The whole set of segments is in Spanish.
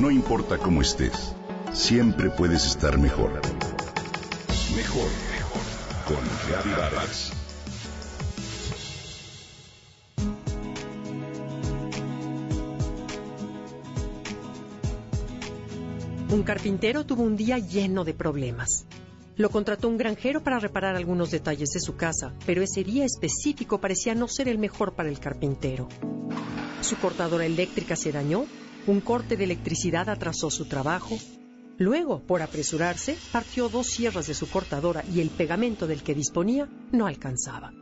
No importa cómo estés, siempre puedes estar mejor. Mejor, mejor. Con Vargas. Un carpintero tuvo un día lleno de problemas. Lo contrató un granjero para reparar algunos detalles de su casa, pero ese día específico parecía no ser el mejor para el carpintero. Su cortadora eléctrica se dañó, un corte de electricidad atrasó su trabajo, luego, por apresurarse, partió dos sierras de su cortadora y el pegamento del que disponía no alcanzaba.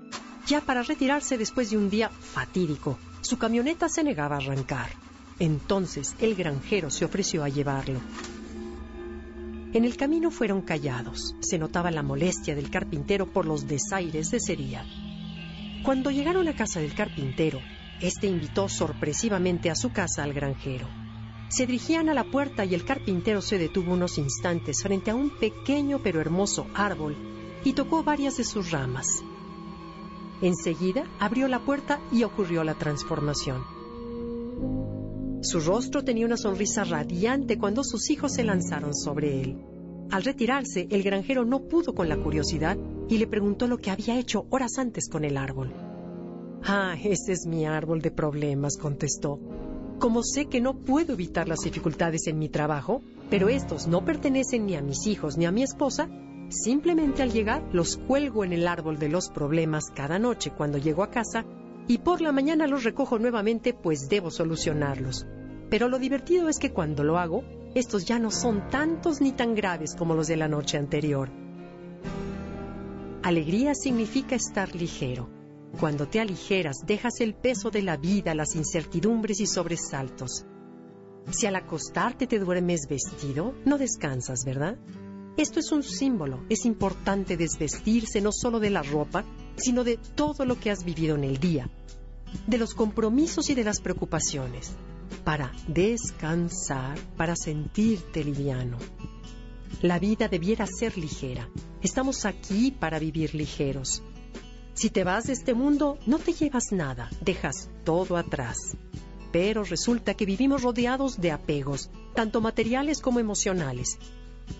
Ya para retirarse después de un día fatídico, su camioneta se negaba a arrancar. Entonces el granjero se ofreció a llevarlo. En el camino fueron callados. Se notaba la molestia del carpintero por los desaires de Sería. Cuando llegaron a casa del carpintero, este invitó sorpresivamente a su casa al granjero. Se dirigían a la puerta y el carpintero se detuvo unos instantes frente a un pequeño pero hermoso árbol y tocó varias de sus ramas. Enseguida abrió la puerta y ocurrió la transformación. Su rostro tenía una sonrisa radiante cuando sus hijos se lanzaron sobre él. Al retirarse, el granjero no pudo con la curiosidad y le preguntó lo que había hecho horas antes con el árbol. Ah, ese es mi árbol de problemas, contestó. Como sé que no puedo evitar las dificultades en mi trabajo, pero estos no pertenecen ni a mis hijos ni a mi esposa, simplemente al llegar los cuelgo en el árbol de los problemas cada noche cuando llego a casa y por la mañana los recojo nuevamente pues debo solucionarlos. Pero lo divertido es que cuando lo hago, estos ya no son tantos ni tan graves como los de la noche anterior. Alegría significa estar ligero. Cuando te aligeras, dejas el peso de la vida, las incertidumbres y sobresaltos. Si al acostarte te duermes vestido, no descansas, ¿verdad? Esto es un símbolo. Es importante desvestirse no solo de la ropa, sino de todo lo que has vivido en el día, de los compromisos y de las preocupaciones, para descansar, para sentirte liviano. La vida debiera ser ligera. Estamos aquí para vivir ligeros. Si te vas de este mundo, no te llevas nada, dejas todo atrás. Pero resulta que vivimos rodeados de apegos, tanto materiales como emocionales,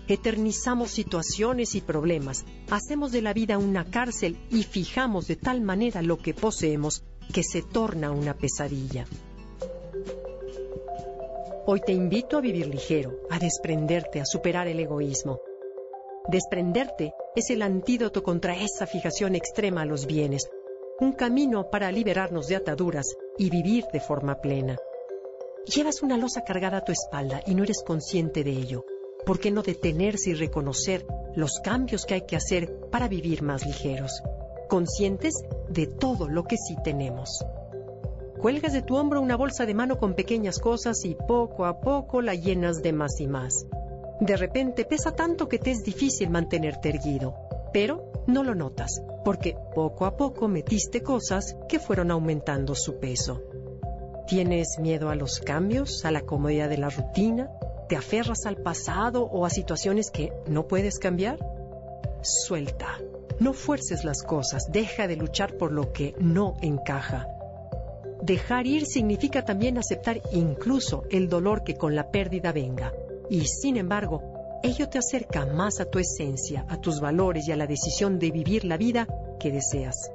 Eternizamos situaciones y problemas, hacemos de la vida una cárcel y fijamos de tal manera lo que poseemos que se torna una pesadilla. Hoy te invito a vivir ligero, a desprenderte, a superar el egoísmo. Desprenderte es el antídoto contra esa fijación extrema a los bienes, un camino para liberarnos de ataduras y vivir de forma plena. Llevas una losa cargada a tu espalda y no eres consciente de ello. ¿por qué no detenerse y reconocer los cambios que hay que hacer para vivir más ligeros, conscientes de todo lo que sí tenemos? Cuelgas de tu hombro una bolsa de mano con pequeñas cosas y poco a poco la llenas de más y más. De repente pesa tanto que te es difícil mantenerte erguido, pero no lo notas, porque poco a poco metiste cosas que fueron aumentando su peso. ¿Tienes miedo a los cambios, a la comodidad de la rutina, ¿Te aferras al pasado o a situaciones que no puedes cambiar? Suelta. No fuerces las cosas. Deja de luchar por lo que no encaja. Dejar ir significa también aceptar incluso el dolor que con la pérdida venga. Y sin embargo, ello te acerca más a tu esencia, a tus valores y a la decisión de vivir la vida que deseas.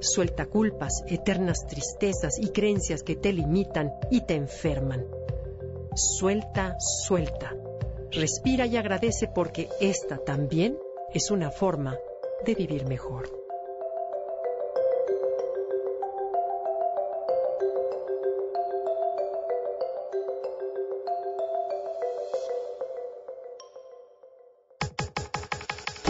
Suelta culpas, eternas tristezas y creencias que te limitan y te enferman. Suelta, suelta. Respira y agradece porque esta también es una forma de vivir mejor.